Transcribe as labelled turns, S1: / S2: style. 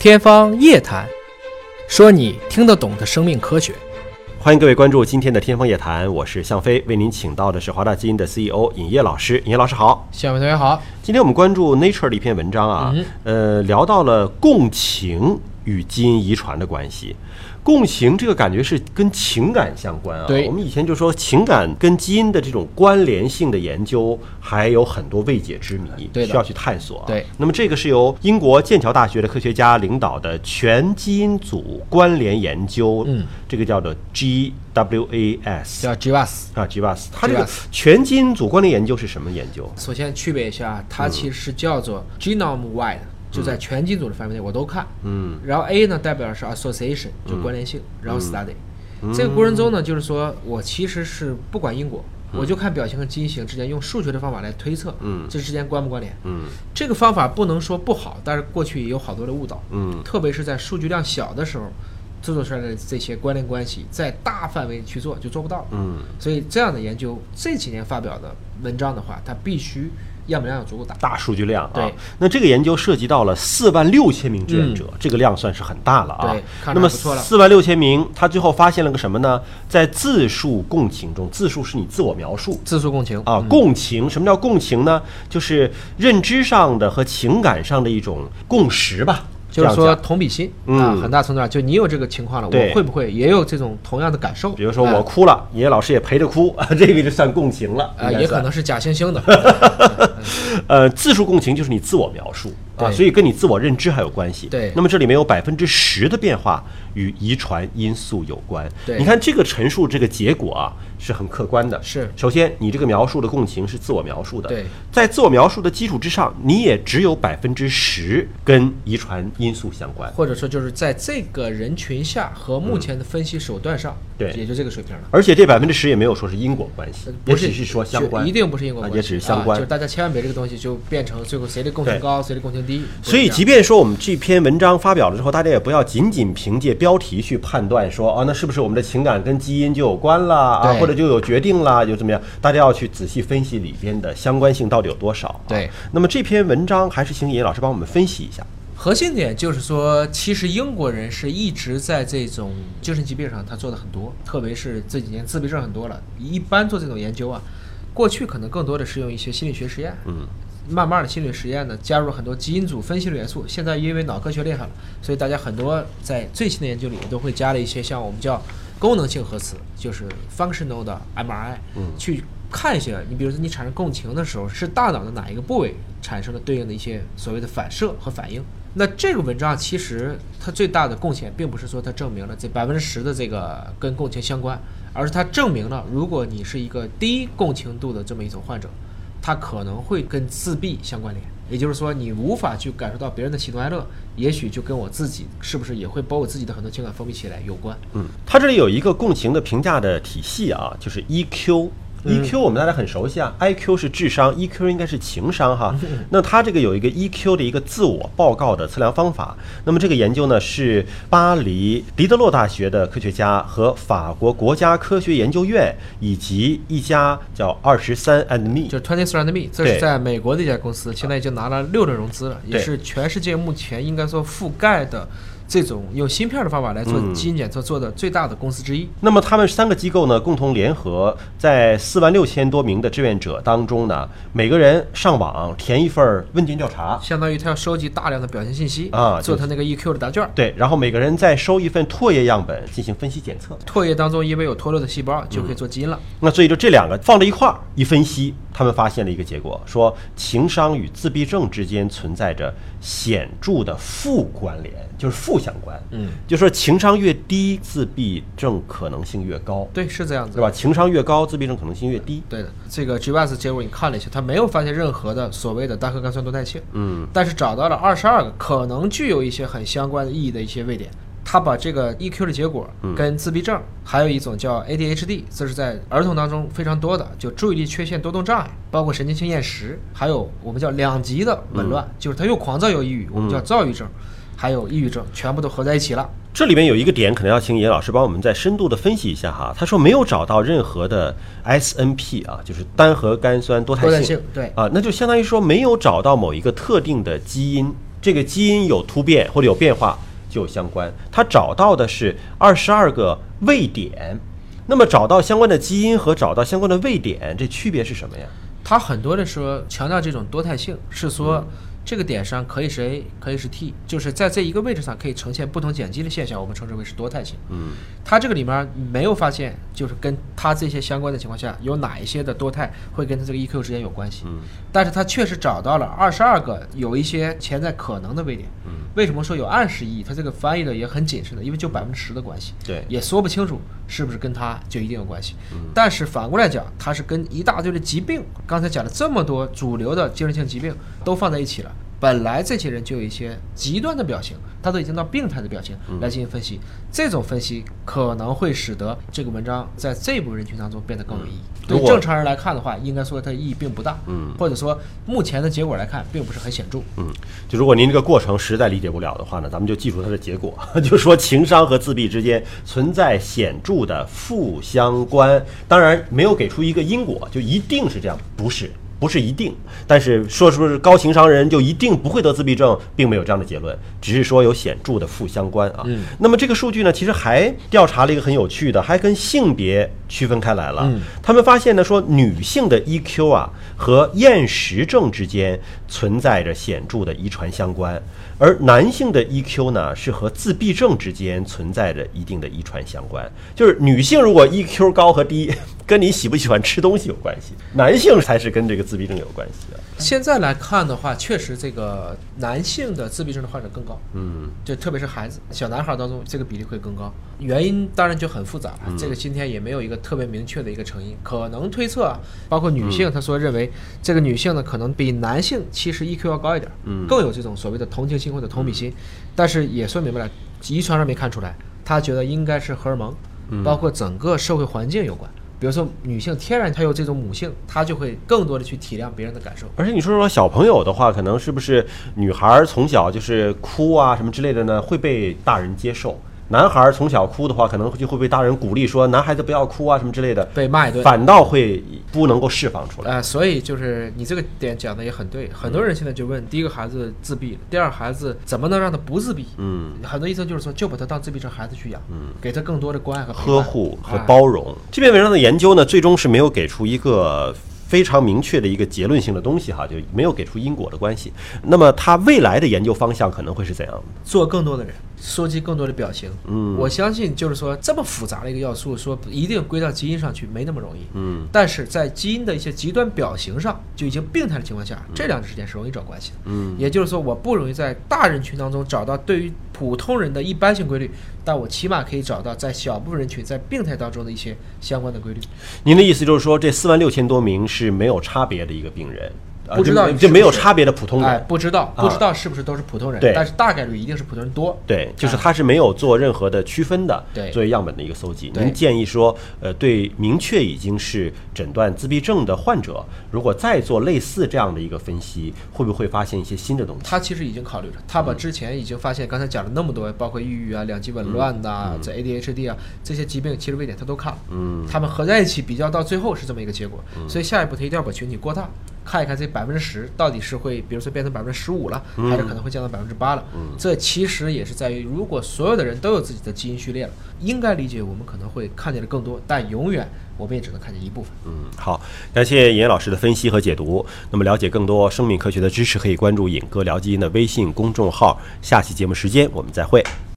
S1: 天方夜谭，说你听得懂的生命科学。
S2: 欢迎各位关注今天的《天方夜谭》，我是向飞，为您请到的是华大基因的 CEO 尹烨老师。尹烨老师好，
S1: 向飞同学好。
S2: 今天我们关注 Nature 的一篇文章啊，呃，聊到了共情与基因遗传的关系。共情这个感觉是跟情感相关啊。
S1: 对
S2: 我们以前就说情感跟基因的这种关联性的研究还有很多未解之谜，
S1: 对
S2: 需要去探索啊。
S1: 对
S2: 那么这个是由英国剑桥大学的科学家领导的全基因组关联研究，
S1: 嗯，
S2: 这个叫做 GWAS
S1: 叫 GWAS。
S2: 啊，GWAS。它这个全基因组关联研究是什么研究？
S1: 首先区别一下，它其实叫做 genome wide，、就在全基因组的范围内我都看。
S2: 嗯。
S1: 然后 A 呢代表的是 association，就关联性，然后 study。这个过程中呢，就是说我其实是不管因果，我就看表情和基因型之间用数学的方法来推测，
S2: 嗯。
S1: 这之间关不关联。
S2: 嗯。
S1: 这个方法不能说不好，但是过去也有好多的误导，
S2: 嗯。
S1: 特别是在数据量小的时候，制作出来的这些关联关系，在大范围去做就做不到。
S2: 嗯，
S1: 所以这样的研究这几年发表的文章的话，它必须样本量要足够大。
S2: 大数据量啊。
S1: 对，
S2: 那这个研究涉及到了四万六千名志愿者，这个量算是很大了啊。
S1: 对
S2: 那么四万六千名，他最后发现了个什么呢？在自述共情中，自述是你自我描述。
S1: 自述共情
S2: 啊，共情，什么叫共情呢？就是认知上的和情感上的一种共识吧。
S1: 就是说同比心、
S2: 嗯
S1: 啊，很大程度上就你有这个情况了，我会不会也有这种同样的感受？
S2: 比如说我
S1: 啊
S2: 哭了，爷爷老师也陪着哭，这个就算共情了。
S1: 啊，也可能是假惺惺的。
S2: 呃，自述共情就是你自我描述啊，所以跟你自我认知还有关系。
S1: 对
S2: 那么这里面有百分之十的变化与遗传因素有关。
S1: 对
S2: 你看这个陈述这个结果啊是很客观的。
S1: 是
S2: 首先你这个描述的共情是自我描述的。
S1: 对，
S2: 在自我描述的基础之上，你也只有百分之十跟遗传因素相关。
S1: 或者说就是在这个人群下和目前的分析手段上，
S2: 对
S1: 也就这个水平了。
S2: 而且这百分之十也没有说是因果关系，也
S1: 不是
S2: 只是说相关，
S1: 一定不是因果关系，
S2: 啊也只是相关
S1: 啊就是大家千万别这个东西就变成最后谁的共情高，谁的共情低。
S2: 所以，即便说我们这篇文章发表了之后，大家也不要仅仅凭借标题去判断说，啊，那是不是我们的情感跟基因就有关
S1: 了？
S2: 或者就有决定啦，就怎么样？大家要去仔细分析里边的相关性到底有多少、啊。
S1: 对。
S2: 那么这篇文章还是请尹老师帮我们分析一下。
S1: 核心点就是说，其实英国人是一直在这种精神疾病上他做的很多，特别是这几年自闭症很多了。一般做这种研究啊，过去可能更多的是用一些心理学实验，
S2: 嗯，
S1: 慢慢的心理实验呢加入了很多基因组分析的元素。现在因为脑科学厉害了，所以大家很多在最新的研究里都会加了一些像我们叫功能性核磁，就是 functional 的 MRI，
S2: 嗯
S1: 去看一些，你比如说你产生共情的时候，是大脑的哪一个部位产生了对应的一些所谓的反射和反应。那这个文章其实它最大的贡献，并不是说它证明了这百分之十的这个跟共情相关，而是它证明了，如果你是一个低共情度的这么一种患者，它可能会跟自闭相关联。也就是说，你无法去感受到别人的喜怒哀乐，也许就跟我自己是不是也会把我自己的很多情感封闭起来有关。
S2: 嗯，它这里有一个共情的评价的体系啊，就是 EQ。EQ 我们大家很熟悉啊，IQ 是智商，EQ 应该是情商哈。那它这个有一个 EQ 的一个自我报告的测量方法。那么这个研究呢是巴黎狄德洛大学的科学家和法国国家科学研究院以及一家叫二十三 and me
S1: 就是 Twenty Three and Me，这是在美国的一家公司，现在已经拿了六轮融资了，也是全世界目前应该说覆盖的这种用芯片的方法来做
S2: 嗯
S1: 基因检测做的最大的公司之一。
S2: 那么他们三个机构呢，共同联合，在四万六千多名的志愿者当中呢，每个人上网填一份问卷调查，
S1: 相当于他要收集大量的表现信息
S2: 啊
S1: 做他那个 EQ 的答卷。
S2: 对，然后每个人再收一份唾液样本进行分析检测。
S1: 唾液当中因为有脱落的细胞，就可以做基因了。
S2: 那所以就这两个放在一块儿一分析，他们发现了一个结果，说情商与自闭症之间存在着显著的负关联，就是负相关。
S1: 嗯，
S2: 就说情商越低，自闭症可能性越高，
S1: 对，是这样子
S2: 对。吧？情商越高，自闭症可能性越低。
S1: 对的，这个 GWAS 结果你看了一下，他没有发现任何的所谓的单核苷酸多态性，
S2: 嗯，
S1: 但是找到了二十二个可能具有一些很相关的意义的一些位点。他把这个 EQ 的结果跟自闭症，还有一种叫 ADHD，这是在儿童当中非常多的，就注意力缺陷多动障碍，包括神经性厌食，还有我们叫两极的紊乱，就是他又狂躁又抑郁，我们叫躁郁症，还有抑郁症，全部都合在一起了。
S2: 这里面有一个点，可能要请野老师帮我们再深度的分析一下哈。他说没有找到任何的 SNP 啊，就是单核苷酸多态性，
S1: 对
S2: 啊，那就相当于说没有找到某一个特定的基因。这个基因有突变或者有变化就有相关。他找到的是二十二个位点，那么找到相关的基因和找到相关的位点，这区别是什么呀？
S1: 他很多的说强调这种多态性，是说这个点上可以是 A，可以是 T，就是在这一个位置上可以呈现不同碱基的现象，我们称之为是多态性。
S2: 嗯，
S1: 它这个里面没有发现，就是跟它这些相关的情况下，有哪一些的多态会跟它这个 EQ 之间有关系。
S2: 嗯，
S1: 但是它确实找到了二十二个有一些潜在可能的位点。
S2: 嗯，
S1: 为什么说有暗示意义？他这个翻译的也很谨慎的，因为就百分之十的关系。
S2: 对
S1: 也说不清楚是不是跟他就一定有关系。
S2: 嗯
S1: 但是反过来讲，它是跟一大堆的疾病，刚才讲了这么多主流的精神性疾病都放在一起了。本来这些人就有一些极端的表情，他都已经到病态的表情
S2: 嗯
S1: 来进行分析。这种分析可能会使得这个文章在这部分人群当中变得更有意义。对正常人来看的话，应该说它意义并不大，
S2: 嗯
S1: 或者说目前的结果来看，并不是很显著。
S2: 嗯，就如果您这个过程实在理解不了的话呢，咱们就记住它的结果，就说情商和自闭之间存在显著的负相关。当然，没有给出一个因果，就一定是这样，不是。不是一定，但是说说是高情商人就一定不会得自闭症，并没有这样的结论，只是说有显著的负相关啊。
S1: 嗯
S2: 那么这个数据呢，其实还调查了一个很有趣的，还跟性别区分开来了。
S1: 嗯
S2: 他们发现呢，说女性的 EQ 啊和厌食症之间存在着显著的遗传相关，而男性的 EQ 呢是和自闭症之间存在着一定的遗传相关。就是女性如果 EQ 高和低，跟你喜不喜欢吃东西有关系，男性才是跟这个自闭症有关系的。
S1: 现在来看的话，确实这个男性的自闭症的患者更高，
S2: 嗯。
S1: 就特别是孩子、小男孩当中，这个比例会更高。原因当然就很复杂了，这个今天也没有一个特别明确的一个成因，可能推测啊，包括女性，她说认为这个女性呢可能比男性其实 EQ 要高一点，
S2: 嗯。
S1: 更有这种所谓的同情心或者同理心，但是也说明白了，遗传上没看出来，她觉得应该是荷尔蒙，包括整个社会环境有关。比如说，女性天然她有这种母性，她就会更多的去体谅别人的感受。
S2: 而且你说说小朋友的话，可能是不是女孩从小就是哭啊什么之类的呢，会被大人接受？男孩儿从小哭的话，可能就会被大人鼓励说男孩子不要哭啊什么之类的，
S1: 被骂一顿
S2: 反倒会不能够释放出来。
S1: 啊、所以就是你这个点讲的也很对，很多人现在就问：第一个孩子自闭了，第二孩子怎么能让他不自闭？
S2: 嗯，
S1: 很多医生就是说，就把他当自闭症孩子去养，
S2: 嗯，
S1: 给他更多的关爱和
S2: 呵护和
S1: 啊
S2: 包容。这篇文章的研究呢，最终是没有给出一个非常明确的一个结论性的东西哈，就没有给出因果的关系。那么他未来的研究方向可能会是怎样的？
S1: 做更多的人，收集更多的表情。
S2: 嗯
S1: 我相信就是说这么复杂的一个要素，说一定归到基因上去没那么容易。
S2: 嗯
S1: 但是在基因的一些极端表型上就已经病态的情况下，这两者之间是容易找关系的。
S2: 嗯
S1: 也就是说，我不容易在大人群当中找到对于普通人的一般性规律，但我起码可以找到在小部分人群在病态当中的一些相关的规律。
S2: 您的意思就是说，这四万六千多名是没有差别的一个病人，啊
S1: 不知道
S2: 就没有差别的普通人。
S1: 哎，不知道，
S2: 啊
S1: 不知道是不是都是普通人，
S2: 对
S1: 但是大概率一定是普通人多。
S2: 对，就是他是没有做任何的区分的，
S1: 对
S2: 作为样本的一个搜集。您建议说，呃，对明确已经是诊断自闭症的患者，如果再做类似这样的一个分析，会不会发现一些新的东西？
S1: 他其实已经考虑了，他把之前已经发现，刚才讲了那么多，包括抑郁啊、两极紊乱呐、这 ADHD 啊这些疾病，其实位点他都看了。
S2: 嗯
S1: 他们合在一起比较到最后是这么一个结果，所以下一步他一定要把群体扩大，看一看这百分之十到底是会，比如说变成百分之十五了，还是可能会降到百分之八了。这其实也是在于，如果所有的人都有自己的基因序列了，应该理解我们可能会看见的更多，但永远我们也只能看见一部分。
S2: 嗯，好，感谢严老师的分析和解读。那么了解更多生命科学的知识，可以关注“尹哥聊基因”的微信公众号。下期节目时间我们再会。